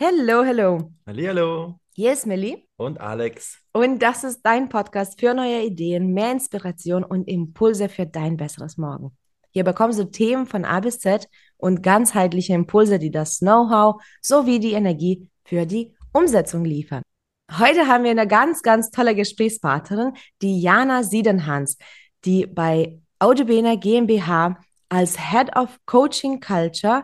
Hello, hello. Hallihallo Hier ist Millie und Alex. und das ist dein Podcast für neue Ideen, mehr Inspiration und Impulse für dein besseres Morgen. Hier bekommst du Themen von A bis Z und ganzheitliche Impulse, die das Know-how sowie die Energie für die Umsetzung liefern. Heute haben wir eine ganz, ganz tolle Gesprächspartnerin, die Jana Siedenhans, die bei Audubena GmbH als Head of Coaching Culture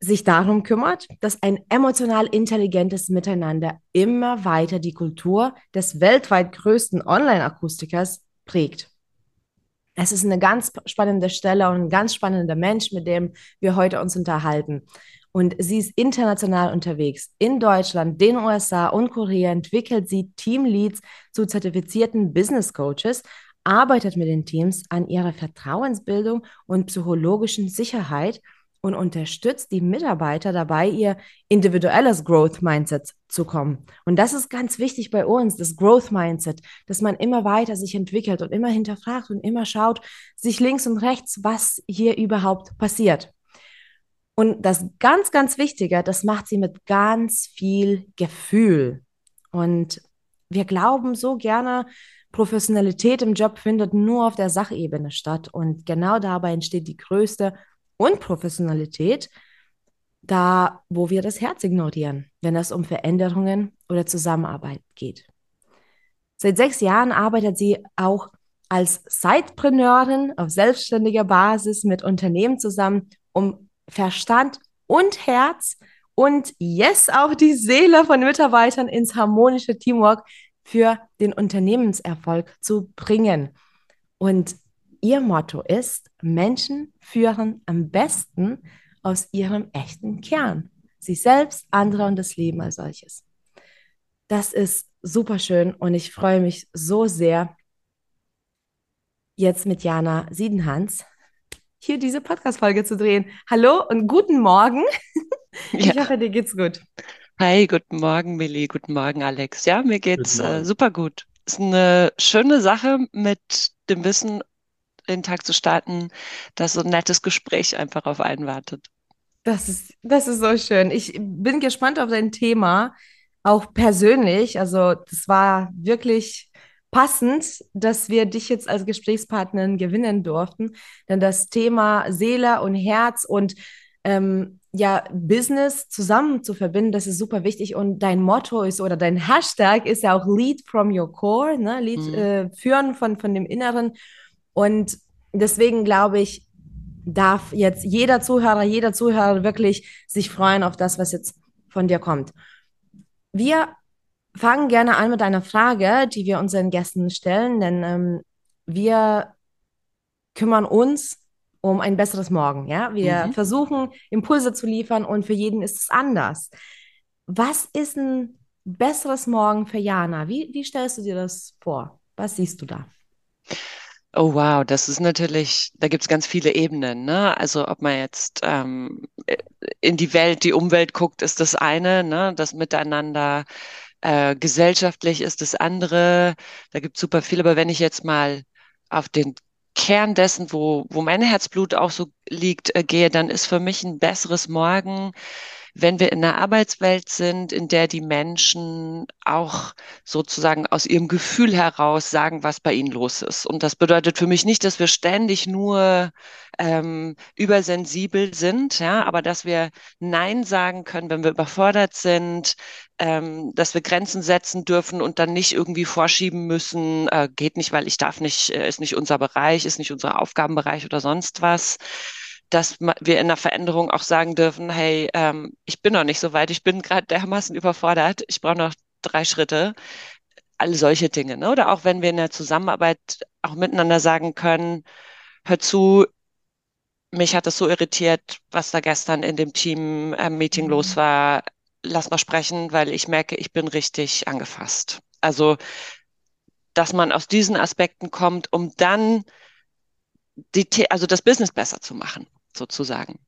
sich darum kümmert, dass ein emotional intelligentes Miteinander immer weiter die Kultur des weltweit größten Online-Akustikers prägt. Es ist eine ganz spannende Stelle und ein ganz spannender Mensch, mit dem wir heute uns unterhalten. Und sie ist international unterwegs. In Deutschland, den USA und Korea entwickelt sie Teamleads zu zertifizierten Business Coaches, arbeitet mit den Teams an ihrer Vertrauensbildung und psychologischen Sicherheit und unterstützt die Mitarbeiter dabei, ihr individuelles Growth Mindset zu kommen. Und das ist ganz wichtig bei uns, das Growth Mindset, dass man immer weiter sich entwickelt und immer hinterfragt und immer schaut, sich links und rechts, was hier überhaupt passiert. Und das ganz, ganz Wichtige, das macht sie mit ganz viel Gefühl. Und wir glauben so gerne, Professionalität im Job findet nur auf der Sachebene statt. Und genau dabei entsteht die größte Unprofessionalität, da wo wir das Herz ignorieren, wenn es um Veränderungen oder Zusammenarbeit geht. Seit sechs Jahren arbeitet sie auch als Sidepreneurin auf selbstständiger Basis mit Unternehmen zusammen, um Verstand und Herz und yes, auch die Seele von Mitarbeitern ins harmonische Teamwork für den Unternehmenserfolg zu bringen. Und Ihr Motto ist, Menschen führen am besten aus ihrem echten Kern. Sich selbst, andere und das Leben als solches. Das ist super schön und ich freue mich so sehr, jetzt mit Jana Siedenhans hier diese Podcast-Folge zu drehen. Hallo und guten Morgen. Ich ja. hoffe, dir geht's gut. Hi, guten Morgen, Millie. Guten Morgen, Alex. Ja, mir geht's äh, super gut. Ist eine schöne Sache mit dem Wissen den Tag zu starten, dass so ein nettes Gespräch einfach auf einen wartet. Das ist, das ist so schön. Ich bin gespannt auf dein Thema, auch persönlich. Also, das war wirklich passend, dass wir dich jetzt als Gesprächspartnerin gewinnen durften. Denn das Thema Seele und Herz und ähm, ja, Business zusammen zu verbinden, das ist super wichtig. Und dein Motto ist oder dein Hashtag ist ja auch Lead from your core, ne? Lead, mhm. äh, führen von, von dem Inneren. Und deswegen glaube ich, darf jetzt jeder Zuhörer, jeder Zuhörer wirklich sich freuen auf das, was jetzt von dir kommt. Wir fangen gerne an mit einer Frage, die wir unseren Gästen stellen, denn ähm, wir kümmern uns um ein besseres Morgen. Ja, wir mhm. versuchen Impulse zu liefern und für jeden ist es anders. Was ist ein besseres Morgen für Jana? Wie, wie stellst du dir das vor? Was siehst du da? Oh wow, das ist natürlich, da gibt es ganz viele Ebenen. Ne? Also ob man jetzt ähm, in die Welt, die Umwelt guckt, ist das eine, ne? das Miteinander äh, gesellschaftlich ist das andere. Da gibt es super viel. Aber wenn ich jetzt mal auf den Kern dessen, wo, wo mein Herzblut auch so liegt, äh, gehe, dann ist für mich ein besseres Morgen wenn wir in einer Arbeitswelt sind, in der die Menschen auch sozusagen aus ihrem Gefühl heraus sagen, was bei ihnen los ist. Und das bedeutet für mich nicht, dass wir ständig nur ähm, übersensibel sind, ja, aber dass wir Nein sagen können, wenn wir überfordert sind, ähm, dass wir Grenzen setzen dürfen und dann nicht irgendwie vorschieben müssen, äh, geht nicht, weil ich darf nicht, äh, ist nicht unser Bereich, ist nicht unser Aufgabenbereich oder sonst was dass wir in der Veränderung auch sagen dürfen, hey, ähm, ich bin noch nicht so weit, ich bin gerade dermaßen überfordert, ich brauche noch drei Schritte. Alle solche Dinge. Ne? Oder auch wenn wir in der Zusammenarbeit auch miteinander sagen können, hör zu, mich hat das so irritiert, was da gestern in dem Team-Meeting mhm. los war. Lass mal sprechen, weil ich merke, ich bin richtig angefasst. Also, dass man aus diesen Aspekten kommt, um dann die, also das Business besser zu machen sozusagen.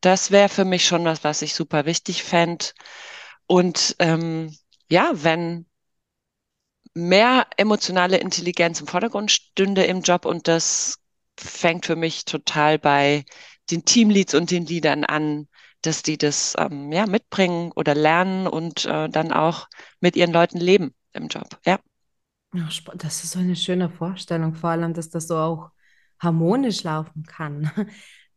Das wäre für mich schon was, was ich super wichtig fände. Und ähm, ja, wenn mehr emotionale Intelligenz im Vordergrund stünde im Job und das fängt für mich total bei den Teamleads und den Leadern an, dass die das ähm, ja mitbringen oder lernen und äh, dann auch mit ihren Leuten leben im Job. Ja. Das ist so eine schöne Vorstellung, vor allem, dass das so auch harmonisch laufen kann.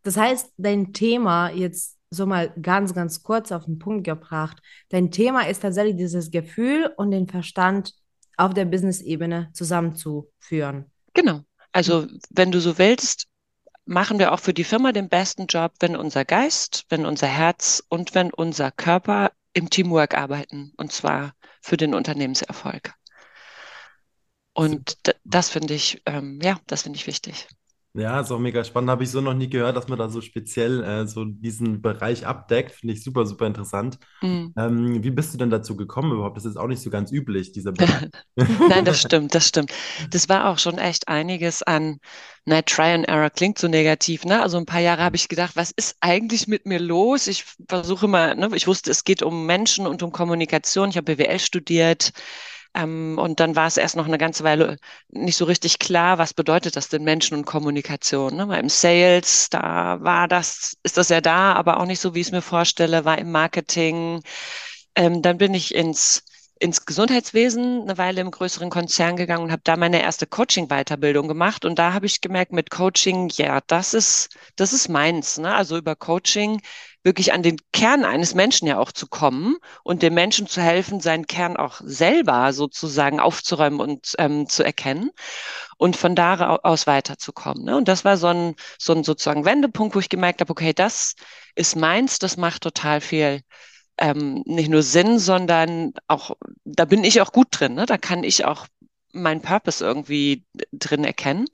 Das heißt, dein Thema jetzt so mal ganz, ganz kurz auf den Punkt gebracht. Dein Thema ist tatsächlich dieses Gefühl und den Verstand auf der Business-Ebene zusammenzuführen. Genau. Also, wenn du so willst, machen wir auch für die Firma den besten Job, wenn unser Geist, wenn unser Herz und wenn unser Körper im Teamwork arbeiten. Und zwar für den Unternehmenserfolg. Und das finde ich, ähm, ja, das finde ich wichtig. Ja, ist auch mega spannend. Habe ich so noch nie gehört, dass man da so speziell äh, so diesen Bereich abdeckt. Finde ich super, super interessant. Mhm. Ähm, wie bist du denn dazu gekommen überhaupt? Das ist auch nicht so ganz üblich, dieser Bereich. Nein, das stimmt, das stimmt. Das war auch schon echt einiges an, na, Try and Error klingt so negativ, ne? Also ein paar Jahre habe ich gedacht, was ist eigentlich mit mir los? Ich versuche mal, ne? Ich wusste, es geht um Menschen und um Kommunikation. Ich habe BWL studiert ähm, und dann war es erst noch eine ganze Weile nicht so richtig klar, was bedeutet das denn Menschen und Kommunikation. Ne? Weil im Sales, da war das, ist das ja da, aber auch nicht so, wie ich es mir vorstelle, war im Marketing. Ähm, dann bin ich ins ins Gesundheitswesen eine Weile im größeren Konzern gegangen und habe da meine erste Coaching-Weiterbildung gemacht. Und da habe ich gemerkt, mit Coaching, ja, das ist, das ist meins. Ne? Also über Coaching wirklich an den Kern eines Menschen ja auch zu kommen und dem Menschen zu helfen, seinen Kern auch selber sozusagen aufzuräumen und ähm, zu erkennen und von da aus weiterzukommen. Ne? Und das war so ein, so ein sozusagen Wendepunkt, wo ich gemerkt habe, okay, das ist meins, das macht total viel ähm, nicht nur Sinn, sondern auch, da bin ich auch gut drin. Ne? Da kann ich auch meinen Purpose irgendwie drin erkennen.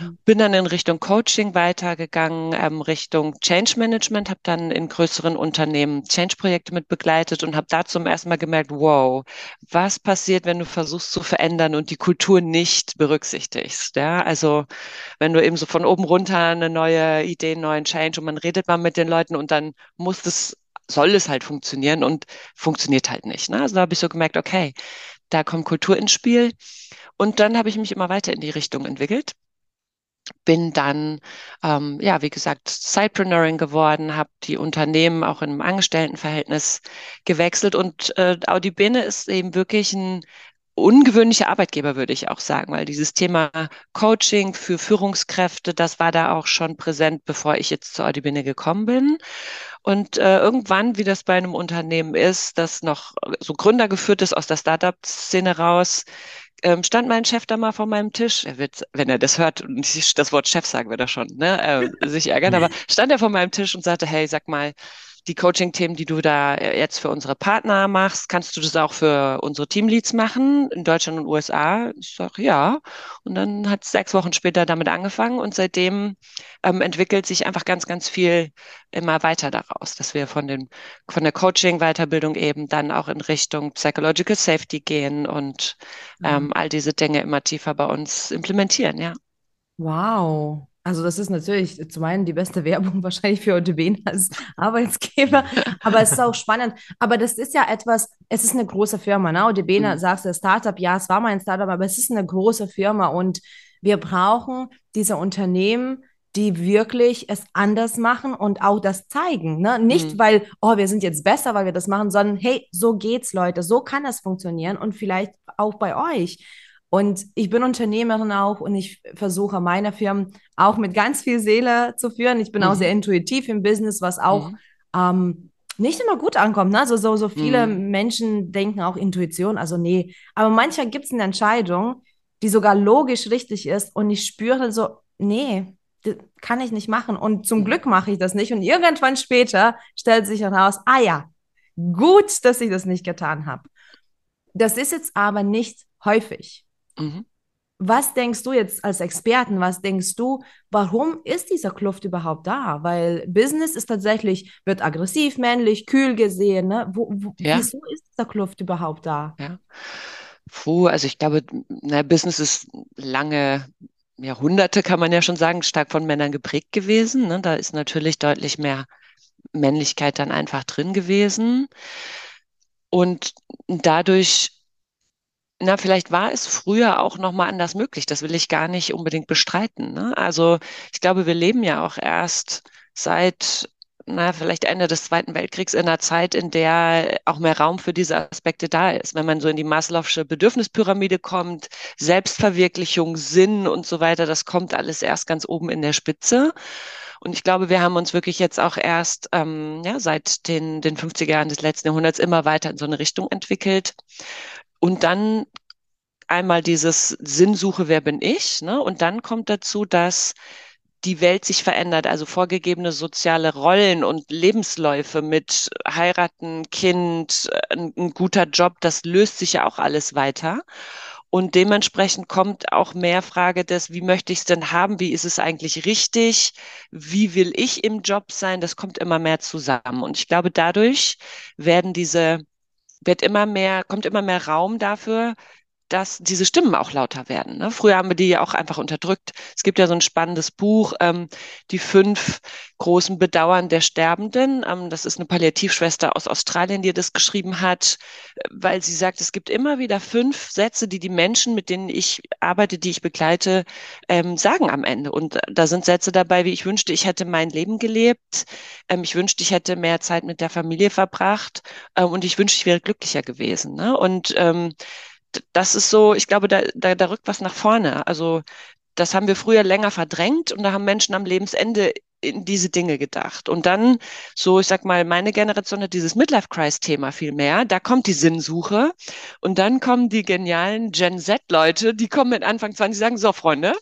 Mhm. Bin dann in Richtung Coaching weitergegangen, ähm, Richtung Change Management, habe dann in größeren Unternehmen Change-Projekte mit begleitet und habe da zum ersten Mal gemerkt, wow, was passiert, wenn du versuchst zu verändern und die Kultur nicht berücksichtigst. Ja, also wenn du eben so von oben runter eine neue Idee, einen neuen Change und man redet mal mit den Leuten und dann muss es soll es halt funktionieren und funktioniert halt nicht. Ne? Also da habe ich so gemerkt, okay, da kommt Kultur ins Spiel. Und dann habe ich mich immer weiter in die Richtung entwickelt. Bin dann, ähm, ja, wie gesagt, Sidepreneurin geworden, habe die Unternehmen auch einem Angestelltenverhältnis gewechselt und äh, Audibene ist eben wirklich ein ungewöhnlicher Arbeitgeber, würde ich auch sagen, weil dieses Thema Coaching für Führungskräfte, das war da auch schon präsent, bevor ich jetzt zur Audibene gekommen bin. Und äh, irgendwann, wie das bei einem Unternehmen ist, das noch so Gründer geführt ist aus der Startup-Szene raus, ähm, stand mein Chef da mal vor meinem Tisch. Er wird, wenn er das hört und ich das Wort Chef sagen, wird er schon ne, äh, sich ärgern, aber stand er vor meinem Tisch und sagte, hey, sag mal, die Coaching-Themen, die du da jetzt für unsere Partner machst, kannst du das auch für unsere Teamleads machen in Deutschland und USA? Ich sage ja. Und dann hat es sechs Wochen später damit angefangen und seitdem ähm, entwickelt sich einfach ganz, ganz viel immer weiter daraus, dass wir von den von der Coaching-Weiterbildung eben dann auch in Richtung Psychological Safety gehen und mhm. ähm, all diese Dinge immer tiefer bei uns implementieren, ja. Wow. Also das ist natürlich zum einen die beste Werbung wahrscheinlich für OTB als Arbeitsgeber, aber es ist auch spannend. Aber das ist ja etwas, es ist eine große Firma, ne? OTB, mhm. sagst du, Startup, ja, es war mal ein Startup, aber es ist eine große Firma und wir brauchen diese Unternehmen, die wirklich es anders machen und auch das zeigen. Ne? Nicht, mhm. weil, oh, wir sind jetzt besser, weil wir das machen, sondern hey, so geht's, Leute, so kann das funktionieren und vielleicht auch bei euch. Und ich bin Unternehmerin auch und ich versuche meine Firmen auch mit ganz viel Seele zu führen. Ich bin mhm. auch sehr intuitiv im Business, was auch mhm. ähm, nicht immer gut ankommt. Ne? Also so, so viele mhm. Menschen denken auch Intuition, also nee. Aber manchmal gibt es eine Entscheidung, die sogar logisch richtig ist und ich spüre so, nee, das kann ich nicht machen. Und zum mhm. Glück mache ich das nicht. Und irgendwann später stellt sich heraus, ah ja, gut, dass ich das nicht getan habe. Das ist jetzt aber nicht häufig. Mhm. Was denkst du jetzt als Experten, was denkst du, warum ist dieser Kluft überhaupt da? Weil Business ist tatsächlich, wird aggressiv, männlich, kühl gesehen. Ne? Wo, wo, ja. Wieso ist dieser Kluft überhaupt da? Ja. Puh, also ich glaube, na, Business ist lange Jahrhunderte, kann man ja schon sagen, stark von Männern geprägt gewesen. Ne? Da ist natürlich deutlich mehr Männlichkeit dann einfach drin gewesen. Und dadurch na, vielleicht war es früher auch noch mal anders möglich. Das will ich gar nicht unbedingt bestreiten. Ne? Also ich glaube, wir leben ja auch erst seit na, vielleicht Ende des Zweiten Weltkriegs in einer Zeit, in der auch mehr Raum für diese Aspekte da ist. Wenn man so in die Maslow'sche Bedürfnispyramide kommt, Selbstverwirklichung, Sinn und so weiter, das kommt alles erst ganz oben in der Spitze. Und ich glaube, wir haben uns wirklich jetzt auch erst ähm, ja, seit den, den 50er Jahren des letzten Jahrhunderts immer weiter in so eine Richtung entwickelt. Und dann einmal dieses Sinnsuche, wer bin ich? Ne? Und dann kommt dazu, dass die Welt sich verändert, also vorgegebene soziale Rollen und Lebensläufe mit heiraten, Kind, ein, ein guter Job, das löst sich ja auch alles weiter. Und dementsprechend kommt auch mehr Frage des, wie möchte ich es denn haben? Wie ist es eigentlich richtig? Wie will ich im Job sein? Das kommt immer mehr zusammen. Und ich glaube, dadurch werden diese, wird immer mehr, kommt immer mehr Raum dafür, dass diese Stimmen auch lauter werden. Ne? Früher haben wir die ja auch einfach unterdrückt. Es gibt ja so ein spannendes Buch, ähm, die fünf großen Bedauern der Sterbenden. Ähm, das ist eine Palliativschwester aus Australien, die das geschrieben hat, weil sie sagt, es gibt immer wieder fünf Sätze, die die Menschen, mit denen ich arbeite, die ich begleite, ähm, sagen am Ende. Und da sind Sätze dabei, wie ich wünschte, ich hätte mein Leben gelebt. Ähm, ich wünschte, ich hätte mehr Zeit mit der Familie verbracht. Ähm, und ich wünschte, ich wäre glücklicher gewesen. Ne? Und ähm, das ist so, ich glaube, da, da, da rückt was nach vorne. Also das haben wir früher länger verdrängt und da haben Menschen am Lebensende in diese Dinge gedacht. Und dann, so, ich sag mal, meine Generation hat dieses Midlife-Crisis-Thema viel mehr. Da kommt die Sinnsuche. Und dann kommen die genialen Gen Z-Leute, die kommen mit Anfang 20, die sagen, so, Freunde,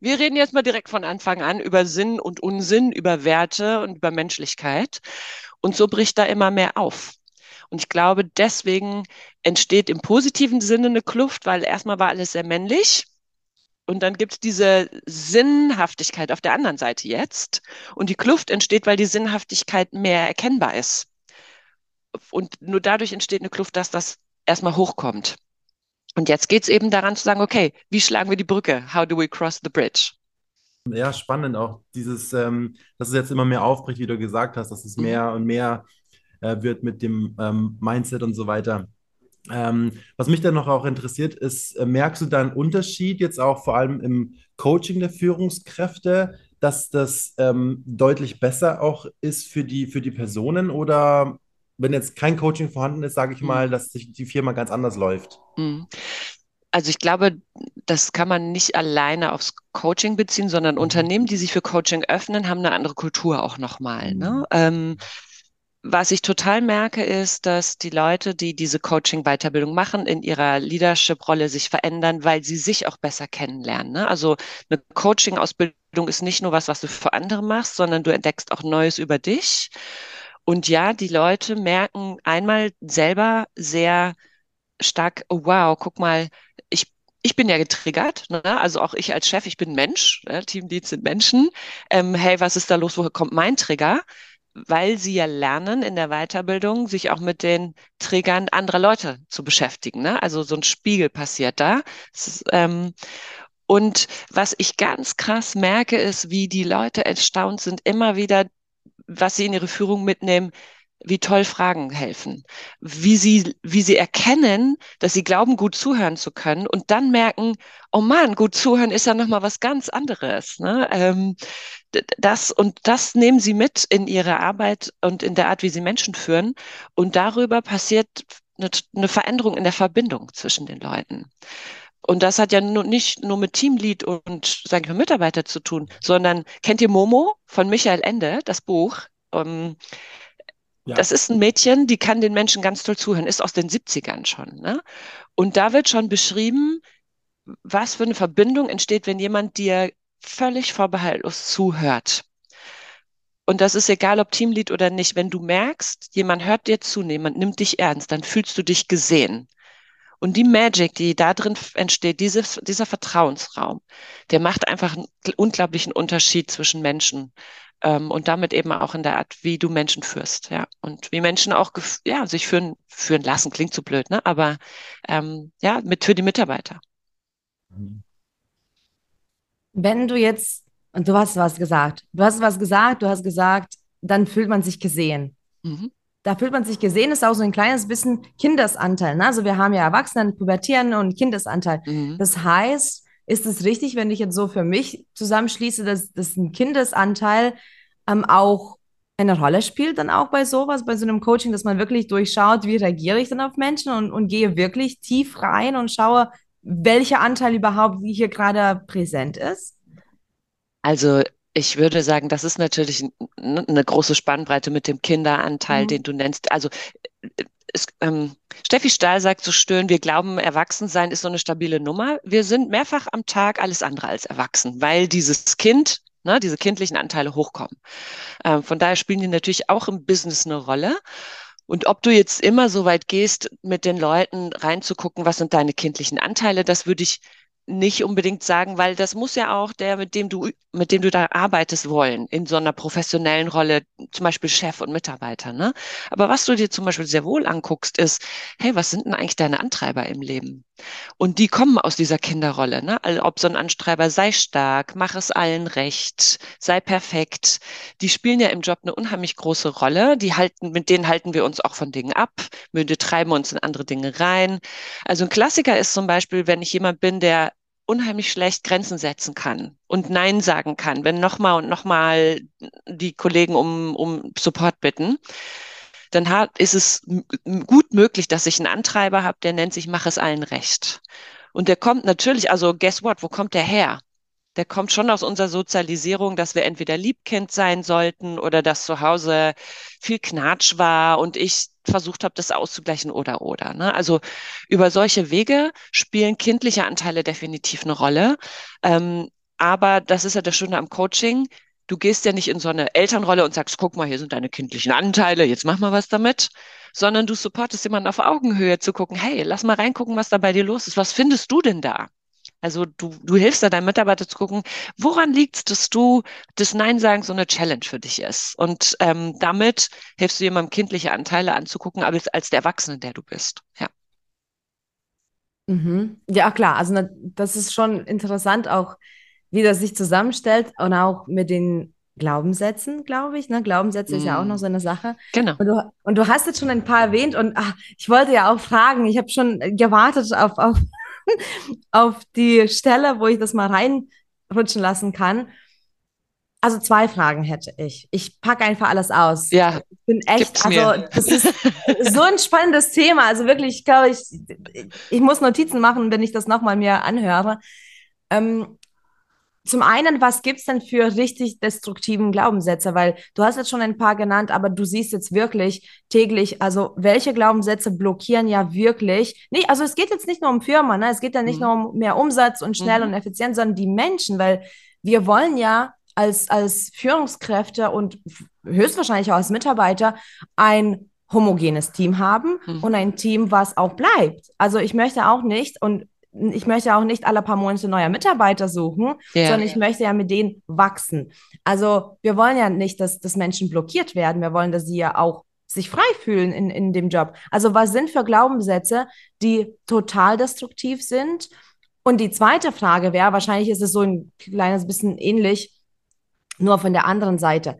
wir reden jetzt mal direkt von Anfang an über Sinn und Unsinn, über Werte und über Menschlichkeit. Und so bricht da immer mehr auf. Und ich glaube, deswegen entsteht im positiven Sinne eine Kluft, weil erstmal war alles sehr männlich. Und dann gibt es diese Sinnhaftigkeit auf der anderen Seite jetzt. Und die Kluft entsteht, weil die Sinnhaftigkeit mehr erkennbar ist. Und nur dadurch entsteht eine Kluft, dass das erstmal hochkommt. Und jetzt geht es eben daran zu sagen, okay, wie schlagen wir die Brücke? How do we cross the bridge? Ja, spannend auch dieses, ähm, dass es jetzt immer mehr aufbricht, wie du gesagt hast, dass es mhm. mehr und mehr äh, wird mit dem ähm, Mindset und so weiter. Ähm, was mich dann noch auch interessiert, ist, äh, merkst du da einen Unterschied jetzt auch vor allem im Coaching der Führungskräfte, dass das ähm, deutlich besser auch ist für die, für die Personen oder wenn jetzt kein Coaching vorhanden ist, sage ich mhm. mal, dass sich die Firma ganz anders läuft? Mhm. Also ich glaube, das kann man nicht alleine aufs Coaching beziehen, sondern mhm. Unternehmen, die sich für Coaching öffnen, haben eine andere Kultur auch nochmal. Ne? Mhm. Ähm, was ich total merke, ist, dass die Leute, die diese Coaching-Weiterbildung machen, in ihrer Leadership-Rolle sich verändern, weil sie sich auch besser kennenlernen. Ne? Also eine Coaching-Ausbildung ist nicht nur was, was du für andere machst, sondern du entdeckst auch Neues über dich. Und ja, die Leute merken einmal selber sehr stark, oh wow, guck mal, ich ich bin ja getriggert, ne? also auch ich als Chef, ich bin Mensch, ne? Teamleads sind Menschen. Ähm, hey, was ist da los? Woher kommt mein Trigger? Weil sie ja lernen in der Weiterbildung, sich auch mit den Triggern anderer Leute zu beschäftigen. Ne? Also so ein Spiegel passiert da. Ist, ähm, und was ich ganz krass merke, ist, wie die Leute erstaunt sind, immer wieder, was sie in ihre Führung mitnehmen, wie toll Fragen helfen, wie sie, wie sie erkennen, dass sie glauben, gut zuhören zu können und dann merken, oh man, gut zuhören ist ja nochmal was ganz anderes. Ne? Ähm, das und das nehmen sie mit in ihre Arbeit und in der Art, wie sie Menschen führen und darüber passiert eine, Veränderung in der Verbindung zwischen den Leuten. Und das hat ja nur, nicht nur mit Teamlead und, sage ich mal, Mitarbeiter zu tun, sondern kennt ihr Momo von Michael Ende, das Buch? Um, ähm, ja. Das ist ein Mädchen, die kann den Menschen ganz toll zuhören, ist aus den 70ern schon. Ne? Und da wird schon beschrieben, was für eine Verbindung entsteht, wenn jemand dir völlig vorbehaltlos zuhört. Und das ist egal, ob Teamlead oder nicht. Wenn du merkst, jemand hört dir zu, jemand nimmt dich ernst, dann fühlst du dich gesehen. Und die Magic, die da drin entsteht, dieses, dieser Vertrauensraum, der macht einfach einen unglaublichen Unterschied zwischen Menschen ähm, und damit eben auch in der Art, wie du Menschen führst, ja. Und wie Menschen auch ja, sich führen, führen lassen, klingt zu blöd, ne? Aber ähm, ja, mit für die Mitarbeiter. Wenn du jetzt, und du hast was gesagt, du hast was gesagt, du hast gesagt, dann fühlt man sich gesehen. Mhm. Da fühlt man sich gesehen, ist auch so ein kleines bisschen Kindesanteil. Ne? Also wir haben ja Erwachsenen, Pubertieren und Kindesanteil. Mhm. Das heißt, ist es richtig, wenn ich jetzt so für mich zusammenschließe, dass, dass ein Kindesanteil ähm, auch eine Rolle spielt dann auch bei sowas, bei so einem Coaching, dass man wirklich durchschaut, wie reagiere ich dann auf Menschen und, und gehe wirklich tief rein und schaue, welcher Anteil überhaupt hier gerade präsent ist? Also ich würde sagen, das ist natürlich eine große Spannbreite mit dem Kinderanteil, mhm. den du nennst. Also es, ähm, Steffi Stahl sagt so schön, wir glauben, Erwachsensein ist so eine stabile Nummer. Wir sind mehrfach am Tag alles andere als erwachsen, weil dieses Kind, ne, diese kindlichen Anteile hochkommen. Ähm, von daher spielen die natürlich auch im Business eine Rolle. Und ob du jetzt immer so weit gehst, mit den Leuten reinzugucken, was sind deine kindlichen Anteile, das würde ich nicht unbedingt sagen, weil das muss ja auch der, mit dem du, mit dem du da arbeitest, wollen, in so einer professionellen Rolle, zum Beispiel Chef und Mitarbeiter, ne? Aber was du dir zum Beispiel sehr wohl anguckst, ist, hey, was sind denn eigentlich deine Antreiber im Leben? Und die kommen aus dieser Kinderrolle, ne? Also ob so ein Antreiber sei stark, mach es allen recht, sei perfekt. Die spielen ja im Job eine unheimlich große Rolle. Die halten, mit denen halten wir uns auch von Dingen ab, müde treiben uns in andere Dinge rein. Also ein Klassiker ist zum Beispiel, wenn ich jemand bin, der unheimlich schlecht Grenzen setzen kann und Nein sagen kann, wenn nochmal und nochmal die Kollegen um, um Support bitten, dann hat, ist es gut möglich, dass ich einen Antreiber habe, der nennt sich, mach es allen recht. Und der kommt natürlich, also guess what, wo kommt der her? Der kommt schon aus unserer Sozialisierung, dass wir entweder Liebkind sein sollten oder dass zu Hause viel Knatsch war und ich versucht habe, das auszugleichen oder oder. Ne? Also über solche Wege spielen kindliche Anteile definitiv eine Rolle. Ähm, aber das ist ja das Schöne am Coaching. Du gehst ja nicht in so eine Elternrolle und sagst, guck mal, hier sind deine kindlichen Anteile, jetzt mach mal was damit, sondern du supportest jemanden auf Augenhöhe zu gucken, hey, lass mal reingucken, was da bei dir los ist. Was findest du denn da? Also du, du hilfst da deinem Mitarbeiter zu gucken, woran liegt es, dass du das Nein sagen so eine Challenge für dich ist. Und ähm, damit hilfst du jemandem kindliche Anteile anzugucken, aber als der Erwachsene, der du bist. Ja. Mhm. Ja, klar. Also das ist schon interessant, auch wie das sich zusammenstellt und auch mit den Glaubenssätzen, glaube ich. Ne? Glaubenssätze mm. ist ja auch noch mhm. so eine Sache. Genau. Und du, und du hast jetzt schon ein paar erwähnt und ach, ich wollte ja auch fragen, ich habe schon gewartet auf, auf auf die Stelle, wo ich das mal reinrutschen lassen kann. Also zwei Fragen hätte ich. Ich packe einfach alles aus. Ja. Ich bin echt, also das ist so ein spannendes Thema. Also wirklich, ich glaube, ich, ich muss Notizen machen, wenn ich das nochmal mir anhöre. Ähm, zum einen, was gibt es denn für richtig destruktiven Glaubenssätze? Weil du hast jetzt schon ein paar genannt, aber du siehst jetzt wirklich täglich, also welche Glaubenssätze blockieren ja wirklich, nee, also es geht jetzt nicht nur um Firmen, ne? es geht ja nicht mhm. nur um mehr Umsatz und schnell mhm. und effizient, sondern die Menschen, weil wir wollen ja als, als Führungskräfte und höchstwahrscheinlich auch als Mitarbeiter ein homogenes Team haben mhm. und ein Team, was auch bleibt. Also ich möchte auch nicht, und ich möchte auch nicht alle paar Monate neue Mitarbeiter suchen, yeah. sondern ich möchte ja mit denen wachsen. Also wir wollen ja nicht, dass, dass Menschen blockiert werden. Wir wollen, dass sie ja auch sich frei fühlen in, in dem Job. Also was sind für Glaubenssätze, die total destruktiv sind? Und die zweite Frage wäre, wahrscheinlich ist es so ein kleines bisschen ähnlich, nur von der anderen Seite.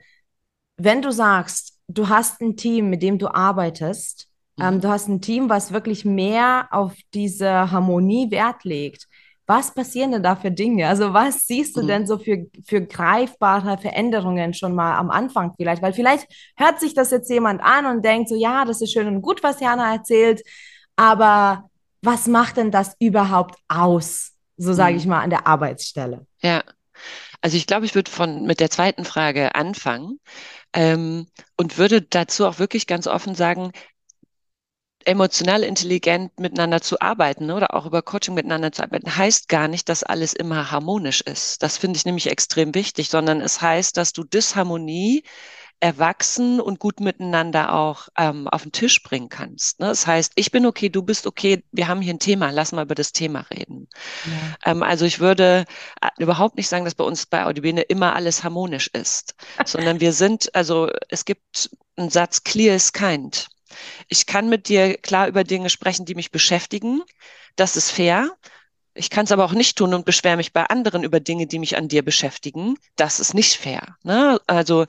Wenn du sagst, du hast ein Team, mit dem du arbeitest, ähm, mhm. du hast ein Team, was wirklich mehr auf diese Harmonie Wert legt. Was passieren denn da für Dinge? Also was siehst du mhm. denn so für, für greifbare Veränderungen schon mal am Anfang vielleicht? Weil vielleicht hört sich das jetzt jemand an und denkt so, ja, das ist schön und gut, was Jana erzählt, aber was macht denn das überhaupt aus, so sage mhm. ich mal, an der Arbeitsstelle? Ja, also ich glaube, ich würde von mit der zweiten Frage anfangen ähm, und würde dazu auch wirklich ganz offen sagen, emotional intelligent miteinander zu arbeiten ne, oder auch über Coaching miteinander zu arbeiten, heißt gar nicht, dass alles immer harmonisch ist. Das finde ich nämlich extrem wichtig, sondern es heißt, dass du Disharmonie erwachsen und gut miteinander auch ähm, auf den Tisch bringen kannst. Ne? Das heißt, ich bin okay, du bist okay, wir haben hier ein Thema, lass mal über das Thema reden. Ja. Ähm, also ich würde äh, überhaupt nicht sagen, dass bei uns bei Audibene immer alles harmonisch ist, sondern wir sind, also es gibt einen Satz, clear is kind. Ich kann mit dir klar über Dinge sprechen, die mich beschäftigen. Das ist fair. Ich kann es aber auch nicht tun und beschwere mich bei anderen über Dinge, die mich an dir beschäftigen. Das ist nicht fair. Ne? Also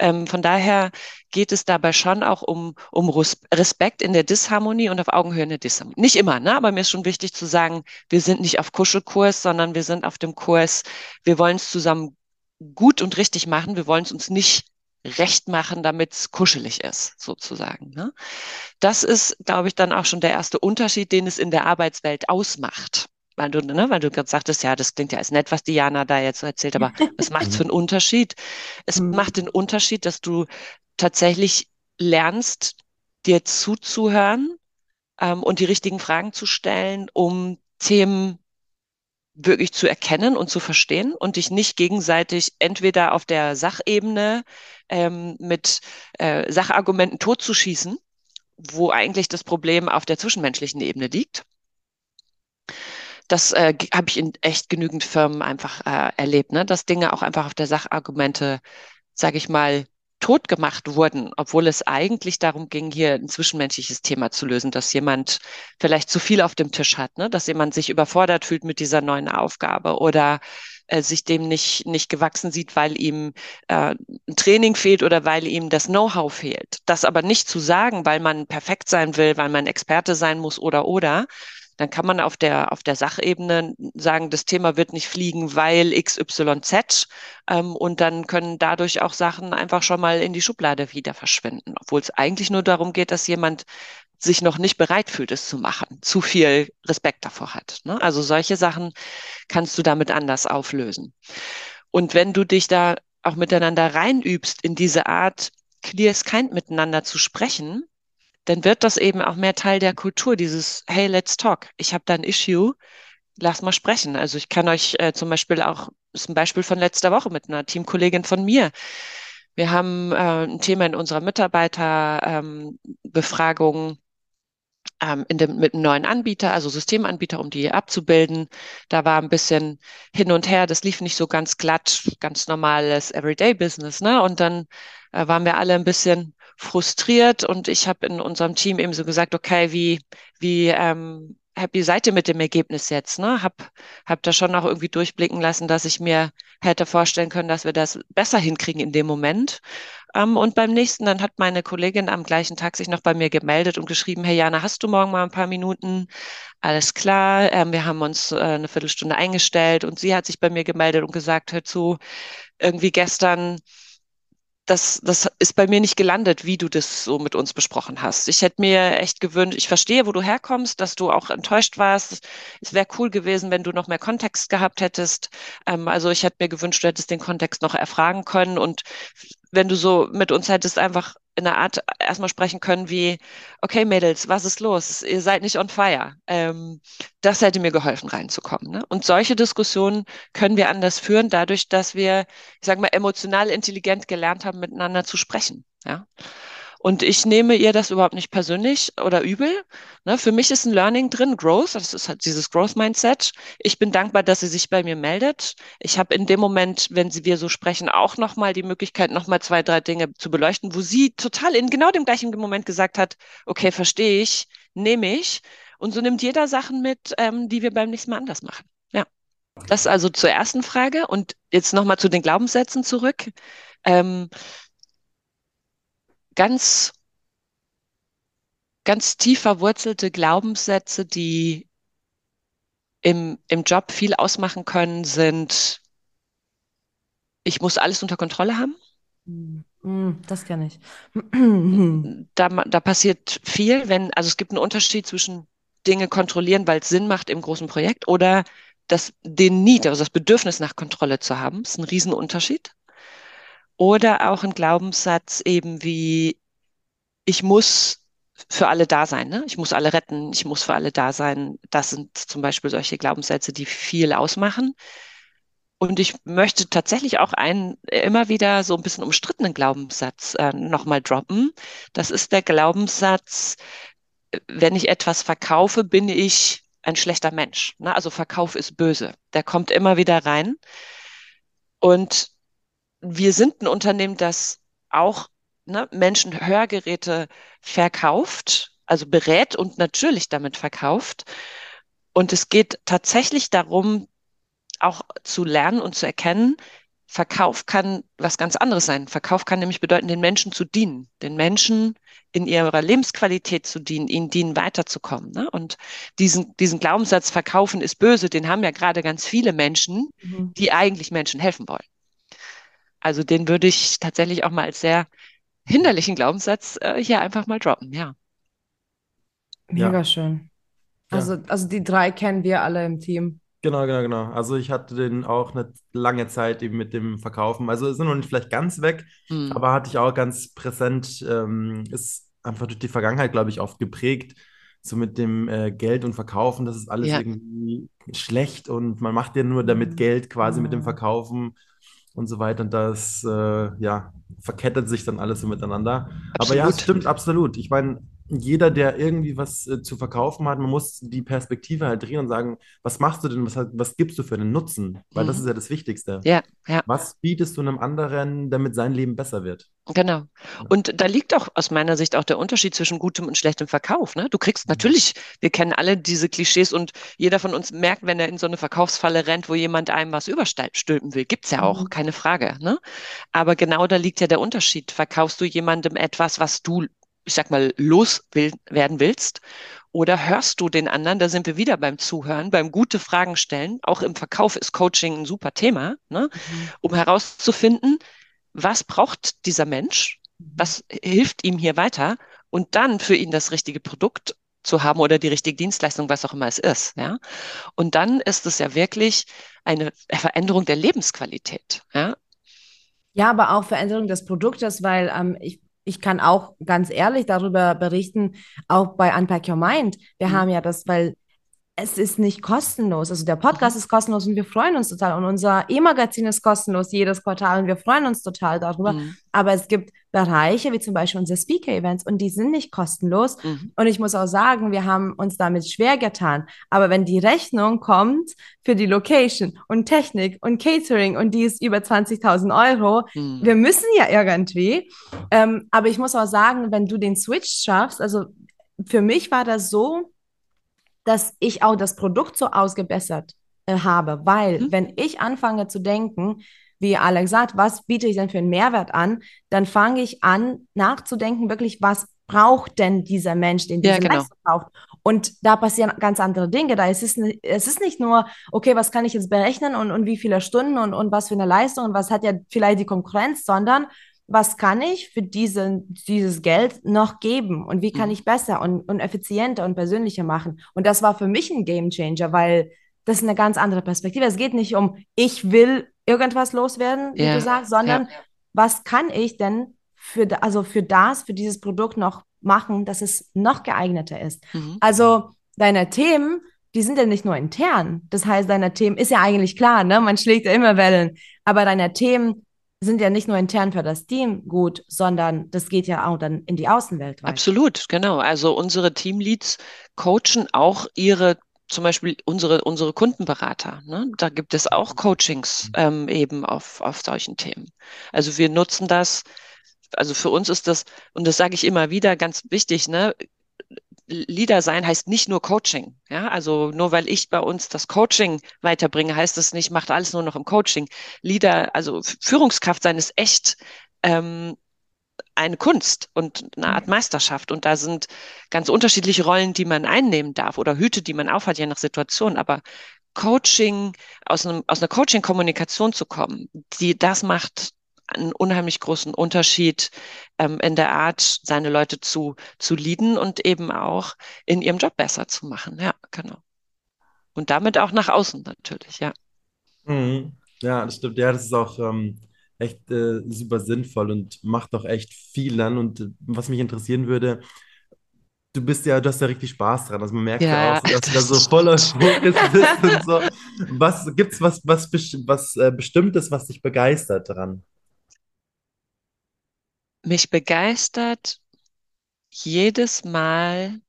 ähm, von daher geht es dabei schon auch um, um Respekt in der Disharmonie und auf Augenhöhe in der Disharmonie. Nicht immer, ne? aber mir ist schon wichtig zu sagen, wir sind nicht auf Kuschelkurs, sondern wir sind auf dem Kurs, wir wollen es zusammen gut und richtig machen. Wir wollen es uns nicht recht machen, damit es kuschelig ist, sozusagen. Ne? Das ist, glaube ich, dann auch schon der erste Unterschied, den es in der Arbeitswelt ausmacht. Weil du, ne, weil du gerade sagtest, ja, das klingt ja als nett, was Diana da jetzt so erzählt, aber was macht es für einen Unterschied? Es Mhm. macht den Unterschied, dass du tatsächlich lernst, dir zuzuhören ähm, und die richtigen Fragen zu stellen, um Themen wirklich zu erkennen und zu verstehen und dich nicht gegenseitig entweder auf der Sachebene ähm, mit äh, Sachargumenten totzuschießen, wo eigentlich das Problem auf der zwischenmenschlichen Ebene liegt. Das äh, habe ich in echt genügend Firmen einfach äh, erlebt, ne? dass Dinge auch einfach auf der Sachargumente, sage ich mal, tot gemacht wurden, obwohl es eigentlich darum ging, hier ein zwischenmenschliches Thema zu lösen, dass jemand vielleicht zu viel auf dem Tisch hat, ne? dass jemand sich überfordert fühlt mit dieser neuen Aufgabe oder äh, sich dem nicht, nicht gewachsen sieht, weil ihm äh, ein Training fehlt oder weil ihm das Know-how fehlt. Das aber nicht zu sagen, weil man perfekt sein will, weil man Experte sein muss oder oder, dann kann man auf der, auf der Sachebene sagen, das Thema wird nicht fliegen, weil XYZ. Ähm, und dann können dadurch auch Sachen einfach schon mal in die Schublade wieder verschwinden, obwohl es eigentlich nur darum geht, dass jemand sich noch nicht bereit fühlt, es zu machen, zu viel Respekt davor hat. Ne? Also solche Sachen kannst du damit anders auflösen. Und wenn du dich da auch miteinander reinübst in diese Art, clear as kind miteinander zu sprechen, dann wird das eben auch mehr Teil der Kultur, dieses Hey, let's talk. Ich habe da ein Issue, lass mal sprechen. Also ich kann euch äh, zum Beispiel auch, das ist ein Beispiel von letzter Woche mit einer Teamkollegin von mir. Wir haben äh, ein Thema in unserer Mitarbeiterbefragung ähm, dem, mit einem neuen Anbieter, also Systemanbieter, um die abzubilden. Da war ein bisschen hin und her, das lief nicht so ganz glatt, ganz normales Everyday-Business. Ne? Und dann äh, waren wir alle ein bisschen frustriert und ich habe in unserem Team eben so gesagt, okay, wie, wie ähm, happy seid ihr mit dem Ergebnis jetzt? Ne? Hab, hab da schon auch irgendwie durchblicken lassen, dass ich mir hätte vorstellen können, dass wir das besser hinkriegen in dem Moment. Ähm, und beim nächsten, dann hat meine Kollegin am gleichen Tag sich noch bei mir gemeldet und geschrieben, hey Jana, hast du morgen mal ein paar Minuten? Alles klar, ähm, wir haben uns äh, eine Viertelstunde eingestellt und sie hat sich bei mir gemeldet und gesagt, hör zu, irgendwie gestern das, das ist bei mir nicht gelandet, wie du das so mit uns besprochen hast. Ich hätte mir echt gewünscht, ich verstehe, wo du herkommst, dass du auch enttäuscht warst. Es wäre cool gewesen, wenn du noch mehr Kontext gehabt hättest. Ähm, also ich hätte mir gewünscht, du hättest den Kontext noch erfragen können und wenn du so mit uns hättest einfach in einer Art erstmal sprechen können wie, okay Mädels, was ist los? Ihr seid nicht on fire. Ähm, das hätte mir geholfen, reinzukommen. Ne? Und solche Diskussionen können wir anders führen, dadurch, dass wir, ich sage mal, emotional intelligent gelernt haben, miteinander zu sprechen. Ja. Und ich nehme ihr das überhaupt nicht persönlich oder übel. Ne, für mich ist ein Learning drin, Growth, das ist halt dieses Growth-Mindset. Ich bin dankbar, dass sie sich bei mir meldet. Ich habe in dem Moment, wenn sie wir so sprechen, auch nochmal die Möglichkeit, nochmal zwei, drei Dinge zu beleuchten, wo sie total in genau dem gleichen Moment gesagt hat, okay, verstehe ich, nehme ich. Und so nimmt jeder Sachen mit, ähm, die wir beim nächsten Mal anders machen. Ja. Das also zur ersten Frage. Und jetzt nochmal zu den Glaubenssätzen zurück. Ähm, ganz, ganz tief verwurzelte Glaubenssätze, die im, im Job viel ausmachen können, sind, ich muss alles unter Kontrolle haben. Mm, Das kann ich. Da, da passiert viel, wenn, also es gibt einen Unterschied zwischen Dinge kontrollieren, weil es Sinn macht im großen Projekt oder das, den Need, also das Bedürfnis nach Kontrolle zu haben, ist ein Riesenunterschied. Oder auch ein Glaubenssatz eben wie, ich muss für alle da sein, ne? Ich muss alle retten, ich muss für alle da sein. Das sind zum Beispiel solche Glaubenssätze, die viel ausmachen. Und ich möchte tatsächlich auch einen immer wieder so ein bisschen umstrittenen Glaubenssatz äh, nochmal droppen. Das ist der Glaubenssatz, wenn ich etwas verkaufe, bin ich ein schlechter Mensch. Ne? Also Verkauf ist böse. Der kommt immer wieder rein. Und wir sind ein Unternehmen, das auch ne, Menschen Hörgeräte verkauft, also berät und natürlich damit verkauft. Und es geht tatsächlich darum, auch zu lernen und zu erkennen, Verkauf kann was ganz anderes sein. Verkauf kann nämlich bedeuten, den Menschen zu dienen, den Menschen in ihrer Lebensqualität zu dienen, ihnen dienen, weiterzukommen. Ne? Und diesen, diesen Glaubenssatz, Verkaufen ist böse, den haben ja gerade ganz viele Menschen, Mhm. die eigentlich Menschen helfen wollen. Also den würde ich tatsächlich auch mal als sehr hinderlichen Glaubenssatz äh, hier einfach mal droppen, ja. Mega Ja. schön. Ja. Also, also die drei kennen wir alle im Team. Genau, genau, genau. Also ich hatte den auch eine lange Zeit eben mit dem Verkaufen. Also ist noch nicht vielleicht ganz weg, Hm. aber hatte ich auch ganz präsent, ähm, ist einfach durch die Vergangenheit, glaube ich, oft geprägt. So mit dem äh, Geld und Verkaufen, das ist alles Ja. irgendwie schlecht und man macht ja nur damit Geld quasi mit dem Mhm. Verkaufen und so weiter. Und das, äh, ja, verkettet sich dann alles so miteinander. Aber ja, Absolut. stimmt absolut. Ich meine, jeder, der irgendwie was äh, zu verkaufen hat, man muss die Perspektive halt drehen und sagen, was machst du denn, was, was gibst du für einen Nutzen? Weil das Mhm. ist ja das Wichtigste. Ja, ja. Was bietest du einem anderen, damit sein Leben besser wird? Genau. Und da liegt auch aus meiner Sicht auch der Unterschied zwischen gutem und schlechtem Verkauf. Ne? Du kriegst natürlich, wir kennen alle diese Klischees und jeder von uns merkt, wenn er in so eine Verkaufsfalle rennt, wo jemand einem was überstülpen will. Gibt's ja auch, Mhm. keine Frage. Ne? Aber genau da liegt ja der Unterschied. Verkaufst du jemandem etwas, was du, ich sag mal, loswerden willst? Oder hörst du den anderen? Da sind wir wieder beim Zuhören, beim gute Fragen stellen. Auch im Verkauf ist Coaching ein super Thema, ne? Mhm. um herauszufinden, was braucht dieser Mensch? Was hilft ihm hier weiter? Und dann für ihn das richtige Produkt zu haben oder die richtige Dienstleistung, was auch immer es ist, ja. Und dann ist es ja wirklich eine Veränderung der Lebensqualität, ja. Ja, aber auch Veränderung des Produktes, weil ähm, ich, ich kann auch ganz ehrlich darüber berichten, auch bei Unpack Your Mind. Wir Mhm. haben ja das, weil es ist nicht kostenlos. Also der Podcast ist kostenlos und wir freuen uns total. Und unser E-Magazin ist kostenlos jedes Quartal und wir freuen uns total darüber. Mhm. Aber es gibt Bereiche, wie zum Beispiel unsere Speaker-Events, und die sind nicht kostenlos. Mhm. Und ich muss auch sagen, wir haben uns damit schwer getan. Aber wenn die Rechnung kommt für die Location und Technik und Catering und die ist über 20.000 Euro, Mhm. wir müssen ja irgendwie. Ähm, aber ich muss auch sagen, wenn du den Switch schaffst, also für mich war das so, dass ich auch das Produkt so ausgebessert äh, habe, weil Mhm. wenn ich anfange zu denken, wie Alex sagt, was biete ich denn für einen Mehrwert an, dann fange ich an nachzudenken, wirklich, was braucht denn dieser Mensch, den Ja, diese genau. Leistung braucht. Und da passieren ganz andere Dinge. Da ist es, es ist nicht nur, okay, was kann ich jetzt berechnen und, und wie viele Stunden und, und was für eine Leistung und was hat ja vielleicht die Konkurrenz, sondern was kann ich für diesen, dieses Geld noch geben und wie kann Mhm. ich besser und, und effizienter und persönlicher machen. Und das war für mich ein Game Changer, weil das ist eine ganz andere Perspektive. Es geht nicht um, ich will irgendwas loswerden, wie Ja, du sagst, sondern ja. was kann ich denn für, also für das, für dieses Produkt noch machen, dass es noch geeigneter ist. Mhm. Also deine Themen, die sind ja nicht nur intern. Das heißt, deine Themen ist ja eigentlich klar, ne? Man schlägt ja immer Wellen. Aber deine Themen sind ja nicht nur intern für das Team gut, sondern das geht ja auch dann in die Außenwelt weiter. Absolut, genau. Also unsere Teamleads coachen auch ihre, zum Beispiel unsere, unsere Kundenberater. Ne? Da gibt es auch Coachings ähm, eben auf, auf solchen Themen. Also wir nutzen das, also für uns ist das, und das sage ich immer wieder, ganz wichtig, ne? Leader sein heißt nicht nur Coaching. Ja, also nur weil ich bei uns das Coaching weiterbringe, heißt das nicht, macht alles nur noch im Coaching. Leader, also Führungskraft sein ist echt ähm, eine Kunst und eine Art Meisterschaft. Und da sind ganz unterschiedliche Rollen, die man einnehmen darf oder Hüte, die man aufhat, je nach Situation. Aber Coaching, aus einem, aus einer Coaching-Kommunikation zu kommen, die, das macht einen unheimlich großen Unterschied ähm, in der Art, seine Leute zu, zu leaden und eben auch in ihrem Job besser zu machen. Ja, genau. Und damit auch nach außen natürlich, ja. Mhm. Ja, das stimmt. Ja, das ist auch ähm, echt äh, super sinnvoll und macht auch echt viel dann. Und äh, was mich interessieren würde, du bist ja, du hast ja richtig Spaß dran. Also man merkt ja Ja, auch, dass du da das so voller Fokus bist und so. Was gibt's was, was, was äh, Bestimmtes, was dich begeistert dran? Mich begeistert jedes Mal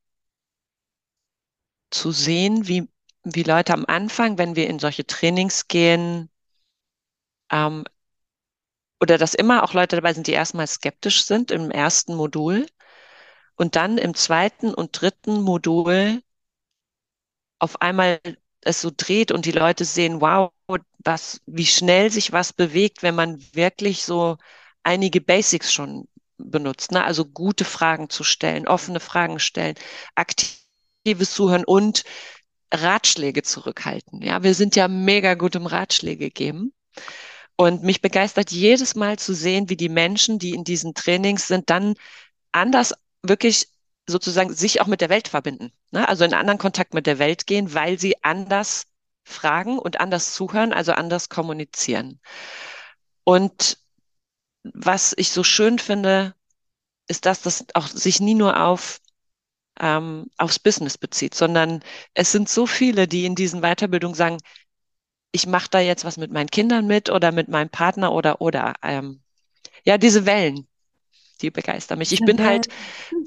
zu sehen, wie, wie Leute am Anfang, wenn wir in solche Trainings gehen, ähm, oder dass immer auch Leute dabei sind, die erstmal skeptisch sind im ersten Modul und dann im zweiten und dritten Modul auf einmal es so dreht und die Leute sehen, wow, was, wie schnell sich was bewegt, wenn man wirklich so einige Basics schon benutzt, ne? Also gute Fragen zu stellen, offene Fragen stellen, aktives Zuhören und Ratschläge zurückhalten. Ja, wir sind ja mega gut im Ratschläge geben. Und mich begeistert jedes Mal zu sehen, wie die Menschen, die in diesen Trainings sind, dann anders wirklich sozusagen sich auch mit der Welt verbinden. Ne? Also in anderen Kontakt mit der Welt gehen, weil sie anders fragen und anders zuhören, also anders kommunizieren. Und was ich so schön finde, ist, dass das auch sich nie nur auf ähm, aufs Business bezieht, sondern es sind so viele, die in diesen Weiterbildungen sagen, ich mache da jetzt was mit meinen Kindern mit oder mit meinem Partner oder oder ähm, ja diese Wellen, die begeistern mich. Ich bin halt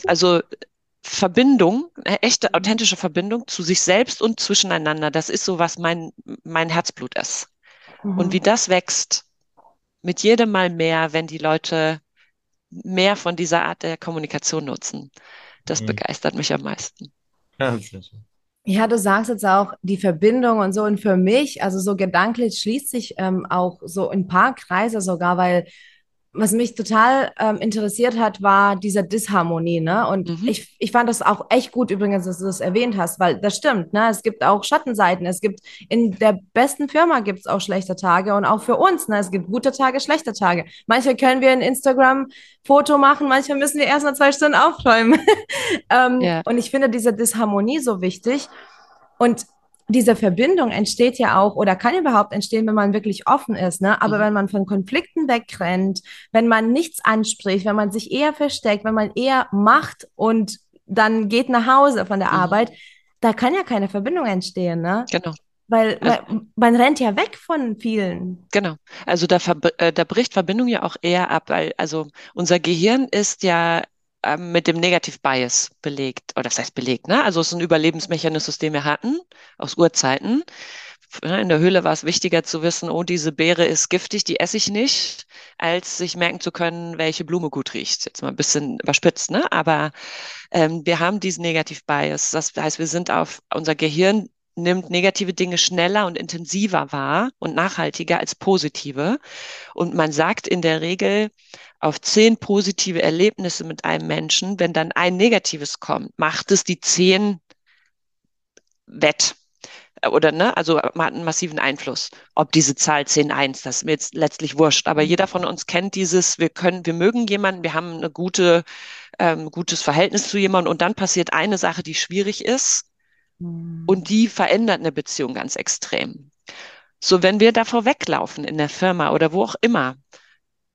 also Verbindung, eine echte authentische Verbindung zu sich selbst und zwischeneinander. Das ist so was mein mein Herzblut ist. Mhm. Und wie das wächst mit jedem Mal mehr, wenn die Leute mehr von dieser Art der Kommunikation nutzen. Das mhm. begeistert mich am meisten. Ja, du sagst jetzt auch die Verbindung und so. Und für mich, also so gedanklich schließt sich ähm, auch so ein paar Kreise sogar, weil was mich total ähm, interessiert hat, war diese Disharmonie, ne? Und mhm. ich, ich fand das auch echt gut übrigens, dass du das erwähnt hast, weil das stimmt, ne? Es gibt auch Schattenseiten. Es gibt in der besten Firma gibt es auch schlechte Tage und auch für uns, ne? Es gibt gute Tage, schlechte Tage. Manchmal können wir ein Instagram-Foto machen, manchmal müssen wir erst mal zwei Stunden aufräumen. ähm, yeah. Und ich finde diese Disharmonie so wichtig. Und diese Verbindung entsteht ja auch oder kann überhaupt entstehen, wenn man wirklich offen ist. Ne? Aber mhm. wenn man von Konflikten wegrennt, wenn man nichts anspricht, wenn man sich eher versteckt, wenn man eher macht und dann geht nach Hause von der mhm. Arbeit, da kann ja keine Verbindung entstehen. Ne? Genau. Weil also, man, man, rennt ja weg von vielen. Genau. Also da, äh, da bricht Verbindung ja auch eher ab, weil also unser Gehirn ist ja ähm, mit dem Negativ-Bias belegt, oder das heißt belegt, ne? Also es ist ein Überlebensmechanismus, den wir hatten aus Urzeiten. In der Höhle war es wichtiger zu wissen, oh, diese Beere ist giftig, die esse ich nicht, als sich merken zu können, welche Blume gut riecht. Jetzt mal ein bisschen überspitzt, ne? Aber ähm, wir haben diesen Negativ-Bias. Das heißt, wir sind auf unser Gehirn nimmt negative Dinge schneller und intensiver wahr und nachhaltiger als positive. Und man sagt in der Regel, auf zehn positive Erlebnisse mit einem Menschen, wenn dann ein negatives kommt, macht es die zehn wett. Oder, ne, also man hat einen massiven Einfluss. Ob diese Zahl 10, 1, das ist mir jetzt letztlich wurscht. Aber jeder von uns kennt dieses, wir können, wir mögen jemanden, wir haben eine gute, ähm, gutes Verhältnis zu jemandem und dann passiert eine Sache, die schwierig ist mhm. und die verändert eine Beziehung ganz extrem. So, wenn wir davor weglaufen in der Firma oder wo auch immer,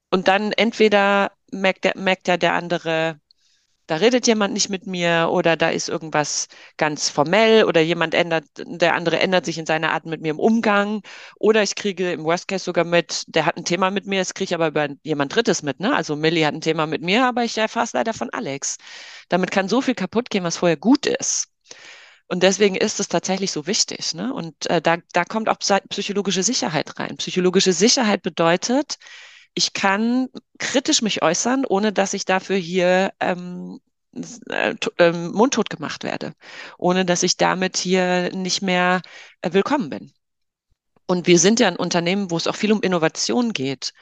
und dann entweder merkt, der, merkt ja der andere, da redet jemand nicht mit mir oder da ist irgendwas ganz formell oder jemand ändert, der andere ändert sich in seiner Art mit mir im Umgang oder ich kriege im Worst Case sogar mit, der hat ein Thema mit mir, das kriege ich aber über jemand Drittes mit, ne? Also Millie hat ein Thema mit mir, aber ich erfahre es leider von Alex. Damit kann so viel kaputt gehen, was vorher gut ist. Und deswegen ist es tatsächlich so wichtig. Ne? Und äh, da, da kommt auch psychologische Sicherheit rein. Psychologische Sicherheit bedeutet, ich kann kritisch mich äußern, ohne dass ich dafür hier ähm, äh, ähm, mundtot gemacht werde, ohne dass ich damit hier nicht mehr äh, willkommen bin. Und wir sind ja ein Unternehmen, wo es auch viel um Innovation geht.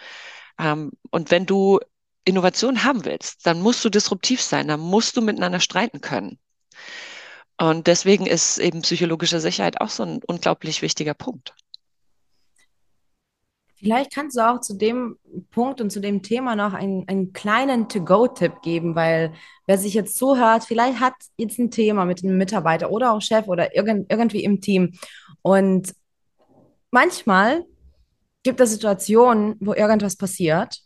Ähm, und wenn du Innovation haben willst, dann musst du disruptiv sein, dann musst du miteinander streiten können. Und deswegen ist eben psychologische Sicherheit auch so ein unglaublich wichtiger Punkt. Vielleicht kannst du auch zu dem Punkt und zu dem Thema noch einen, einen kleinen To-Go-Tipp geben, weil wer sich jetzt zuhört, vielleicht hat jetzt ein Thema mit einem Mitarbeiter oder auch Chef oder irgend, irgendwie im Team. Und manchmal gibt es Situationen, wo irgendwas passiert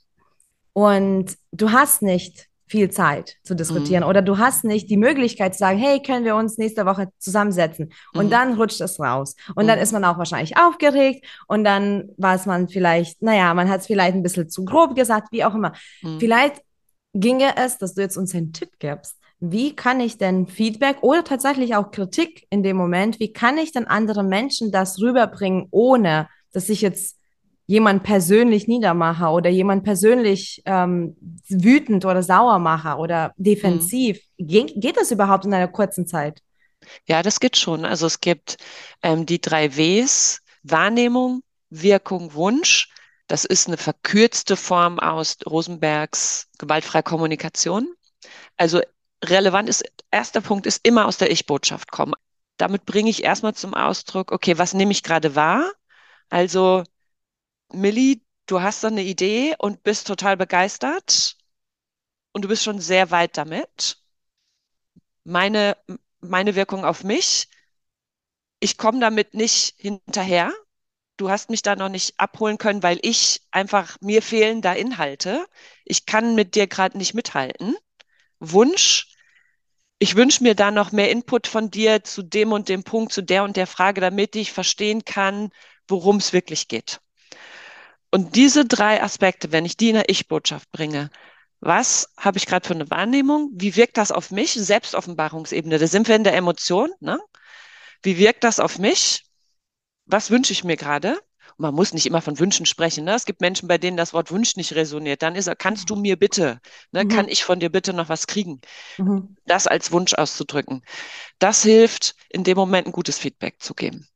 und du hast nicht viel Zeit zu diskutieren mhm. oder du hast nicht die Möglichkeit zu sagen, hey, können wir uns nächste Woche zusammensetzen und mhm. dann rutscht es raus und mhm. dann ist man auch wahrscheinlich aufgeregt und dann weiß man vielleicht, naja, man hat es vielleicht ein bisschen zu grob gesagt, wie auch immer. Mhm. Vielleicht ginge es, dass du jetzt uns einen Tipp gibst. Wie kann ich denn Feedback oder tatsächlich auch Kritik in dem Moment, wie kann ich denn anderen Menschen das rüberbringen, ohne dass ich jetzt jemand persönlich niedermache oder jemand persönlich ähm, wütend oder sauer mache oder defensiv. Mhm. Ge geht das überhaupt in einer kurzen Zeit? Ja, das geht schon. Also es gibt ähm, die drei Ws, Wahrnehmung, Wirkung, Wunsch. Das ist eine verkürzte Form aus Rosenbergs gewaltfreie Kommunikation. Also relevant ist, erster Punkt ist immer aus der Ich-Botschaft kommen. Damit bringe ich erstmal zum Ausdruck, okay, was nehme ich gerade wahr? Also Millie du hast dann eine Idee und bist total begeistert und du bist schon sehr weit damit. Meine, meine Wirkung auf mich, ich komme damit nicht hinterher. Du hast mich da noch nicht abholen können, weil ich einfach, mir fehlen da Inhalte. Ich kann mit dir gerade nicht mithalten. Wunsch, ich wünsche mir da noch mehr Input von dir zu dem und dem Punkt, zu der und der Frage, damit ich verstehen kann, worum es wirklich geht. Und diese drei Aspekte, wenn ich die in der Ich-Botschaft bringe, was habe ich gerade für eine Wahrnehmung? Wie wirkt das auf mich? Selbstoffenbarungsebene, da sind wir in der Emotion. Ne? Wie wirkt das auf mich? Was wünsche ich mir gerade? man muss nicht immer von Wünschen sprechen. Ne? Es gibt Menschen, bei denen das Wort Wunsch nicht resoniert. Dann ist er, kannst du mir bitte, ne? Mhm. kann ich von dir bitte noch was kriegen? Mhm. Das als Wunsch auszudrücken. Das hilft, in dem Moment ein gutes Feedback zu geben.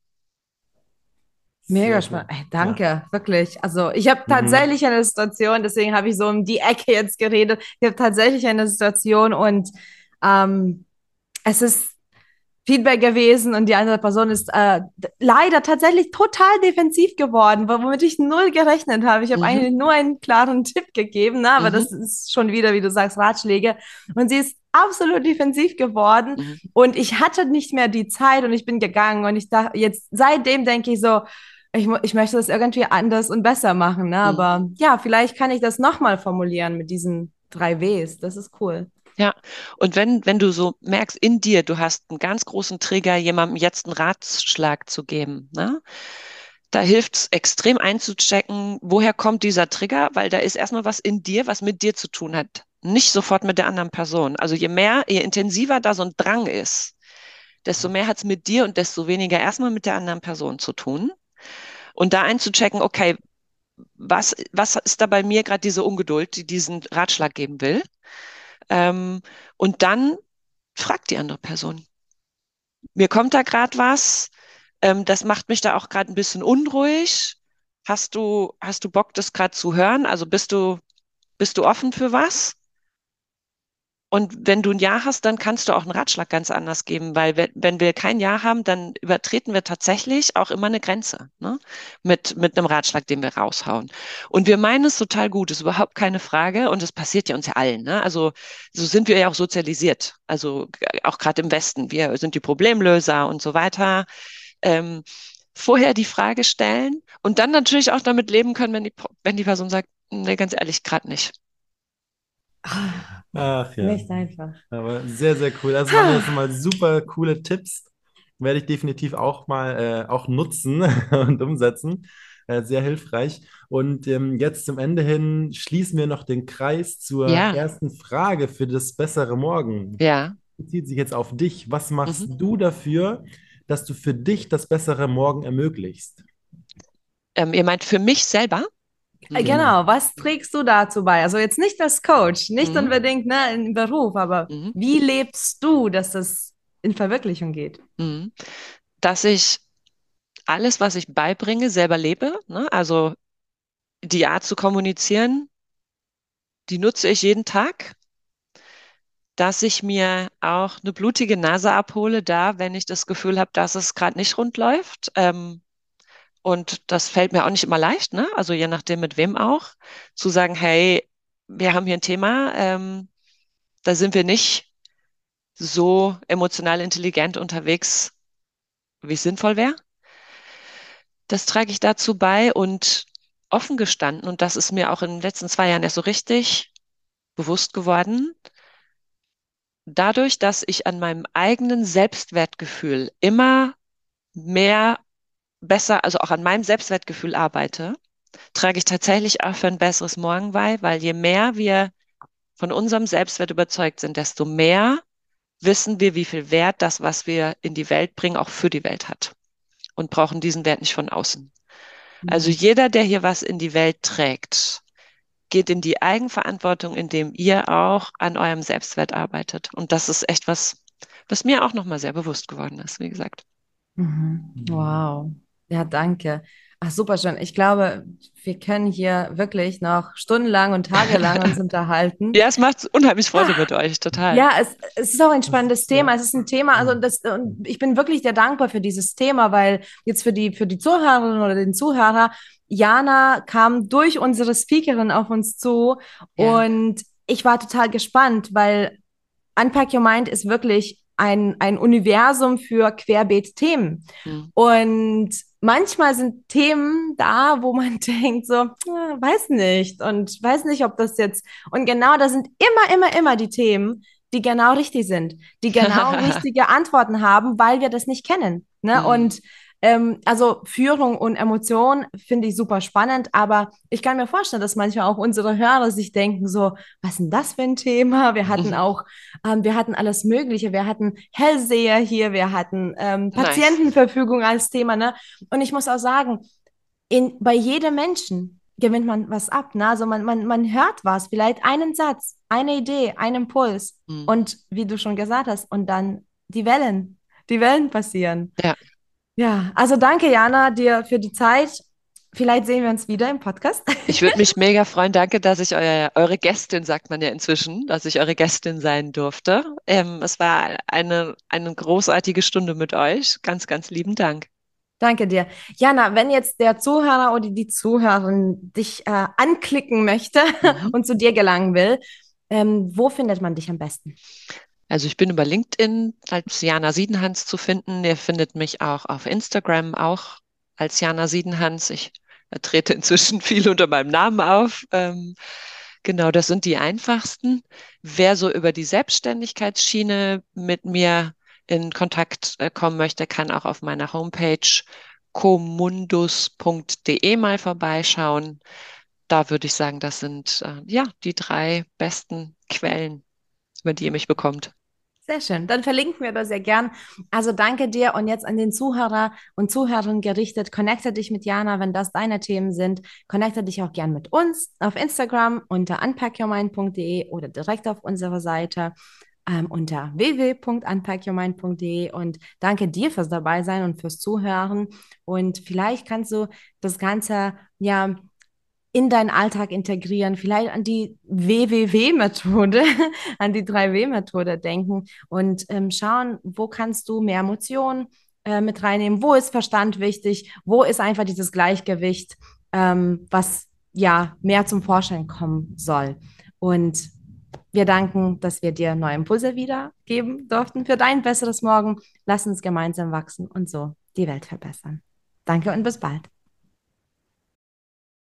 Mega spannend. Danke, ja. wirklich. Also ich habe mhm. tatsächlich mhm. eine Situation, deswegen habe ich so um die Ecke jetzt geredet. Ich habe tatsächlich eine Situation und ähm, es ist Feedback gewesen und die andere Person ist äh, leider tatsächlich total defensiv geworden, womit ich null gerechnet habe. Ich habe mhm. eigentlich nur einen klaren Tipp gegeben, ne? aber mhm. das ist schon wieder, wie du sagst, Ratschläge. Und sie ist absolut defensiv geworden mhm. und ich hatte nicht mehr die Zeit und ich bin gegangen und ich dachte, jetzt seitdem denke ich so, ich, ich möchte das irgendwie anders und besser machen. Ne? Mhm. Aber ja, vielleicht kann ich das nochmal formulieren mit diesen drei Ws. Das ist cool. Ja, und wenn, wenn du so merkst in dir, du hast einen ganz großen Trigger, jemandem jetzt einen Ratschlag zu geben, ne? Da hilft es extrem einzuchecken, woher kommt dieser Trigger, weil da ist erstmal was in dir, was mit dir zu tun hat, nicht sofort mit der anderen Person. Also je mehr, je intensiver da so ein Drang ist, desto mehr hat es mit dir und desto weniger erstmal mit der anderen Person zu tun. Und da einzuchecken, okay, was, was ist da bei mir gerade diese Ungeduld, die diesen Ratschlag geben will? Ähm, und dann fragt die andere Person. Mir kommt da gerade was, ähm, das macht mich da auch gerade ein bisschen unruhig. Hast du, hast du Bock, das gerade zu hören? Also bist du, bist du offen für was? Und wenn du ein Ja hast, dann kannst du auch einen Ratschlag ganz anders geben, weil wenn wir kein Ja haben, dann übertreten wir tatsächlich auch immer eine Grenze ne? mit, mit einem Ratschlag, den wir raushauen. Und wir meinen es total gut, ist überhaupt keine Frage und es passiert ja uns ja allen. Ne? Also so sind wir ja auch sozialisiert, also auch gerade im Westen. Wir sind die Problemlöser und so weiter. Ähm, vorher die Frage stellen und dann natürlich auch damit leben können, wenn die, wenn die Person sagt, nee, ganz ehrlich, gerade nicht. Ach ja. Nicht einfach. Aber sehr, sehr cool. Das waren jetzt mal super coole Tipps. Werde ich definitiv auch mal äh, auch nutzen und umsetzen. Äh, sehr hilfreich. Und ähm, jetzt zum Ende hin schließen wir noch den Kreis zur ja. ersten Frage für das bessere Morgen. Ja. Bezieht sich jetzt auf dich. Was machst mhm. du dafür, dass du für dich das bessere Morgen ermöglichst? Ähm, ihr meint für mich selber? Äh, genau, was trägst du dazu bei? Also jetzt nicht als Coach, nicht mhm. unbedingt ne, im Beruf, aber mhm. wie lebst du, dass das in Verwirklichung geht? Mhm. Dass ich alles, was ich beibringe, selber lebe. Ne? Also die Art zu kommunizieren, die nutze ich jeden Tag. Dass ich mir auch eine blutige Nase abhole, da, wenn ich das Gefühl habe, dass es gerade nicht rund läuft. Ähm, und das fällt mir auch nicht immer leicht, ne? Also je nachdem mit wem auch, zu sagen, hey, wir haben hier ein Thema, ähm, da sind wir nicht so emotional intelligent unterwegs, wie es sinnvoll wäre. Das trage ich dazu bei und offen gestanden, und das ist mir auch in den letzten zwei Jahren erst so richtig bewusst geworden, dadurch, dass ich an meinem eigenen Selbstwertgefühl immer mehr besser, also auch an meinem Selbstwertgefühl arbeite, trage ich tatsächlich auch für ein besseres Morgen bei, weil je mehr wir von unserem Selbstwert überzeugt sind, desto mehr wissen wir, wie viel Wert das, was wir in die Welt bringen, auch für die Welt hat und brauchen diesen Wert nicht von außen. Also mhm. jeder, der hier was in die Welt trägt, geht in die Eigenverantwortung, indem ihr auch an eurem Selbstwert arbeitet. Und das ist echt was, was mir auch nochmal sehr bewusst geworden ist, wie gesagt. Mhm. Wow. Ja, danke. Ach, super schön. Ich glaube, wir können hier wirklich noch stundenlang und tagelang uns unterhalten. Ja, es macht unheimlich Freude mit euch, total. Ja, es, es ist auch ein spannendes Thema. Es ist ein Thema, also das, und ich bin wirklich sehr dankbar für dieses Thema, weil jetzt für die, für die Zuhörerinnen oder den Zuhörer, Jana kam durch unsere Speakerin auf uns zu Ja. und ich war total gespannt, weil Unpack Your Mind ist wirklich ein, ein Universum für Querbeet-Themen. Hm. Und manchmal sind Themen da, wo man denkt so, ah, weiß nicht und weiß nicht, ob das jetzt. Und genau das sind immer, immer, immer die Themen, die genau richtig sind, die genau richtige Antworten haben, weil wir das nicht kennen. Ne? Mhm. Und ähm, also Führung und Emotion finde ich super spannend, aber ich kann mir vorstellen, dass manchmal auch unsere Hörer sich denken so, was ist denn das für ein Thema? Wir hatten Mhm. auch, ähm, wir hatten alles Mögliche, wir hatten Hellseher hier, wir hatten ähm, Nice. Patientenverfügung als Thema, ne? Und ich muss auch sagen, in, bei jedem Menschen gewinnt man was ab, ne? Also man, man, man hört was, vielleicht einen Satz, eine Idee, einen Impuls Hm. und wie du schon gesagt hast, und dann die Wellen, die Wellen passieren. Ja. Ja, also danke, Jana, dir für die Zeit. Vielleicht sehen wir uns wieder im Podcast. Ich würde mich mega freuen. Danke, dass ich euer, eure Gästin, sagt man ja inzwischen, dass ich eure Gästin sein durfte. Ähm, es war eine, eine großartige Stunde mit euch. Ganz, ganz lieben Dank. Danke dir. Jana, wenn jetzt der Zuhörer oder die Zuhörerin dich äh, anklicken möchte Mhm. und zu dir gelangen will, ähm, wo findet man dich am besten? Also ich bin über LinkedIn als Jana Siedenhans zu finden. Ihr findet mich auch auf Instagram auch als Jana Siedenhans. Ich trete inzwischen viel unter meinem Namen auf. Ähm, genau, das sind die einfachsten. Wer so über die Selbstständigkeitsschiene mit mir in Kontakt äh, kommen möchte, kann auch auf meiner Homepage comundus.de mal vorbeischauen. Da würde ich sagen, das sind äh, ja die drei besten Quellen, über die ihr mich bekommt. Sehr schön. Dann verlinken wir das sehr gern. Also danke dir und jetzt an den Zuhörer und Zuhörerinnen gerichtet. Connecte dich mit Jana, wenn das deine Themen sind. Connecte dich auch gern mit uns auf Instagram unter unpackyourmind.de oder direkt auf unserer Seite ähm, unter www.unpackyourmind.de und danke dir fürs dabei sein und fürs Zuhören und vielleicht kannst du das Ganze ja in deinen Alltag integrieren, vielleicht an die WWW-Methode, an die 3W-Methode denken und ähm, schauen, wo kannst du mehr Emotionen äh, mit reinnehmen, wo ist Verstand wichtig, wo ist einfach dieses Gleichgewicht, ähm, was ja mehr zum Vorschein kommen soll. Und wir danken, dass wir dir neue Impulse wiedergeben durften für dein besseres Morgen. Lass uns gemeinsam wachsen und so die Welt verbessern. Danke und bis bald.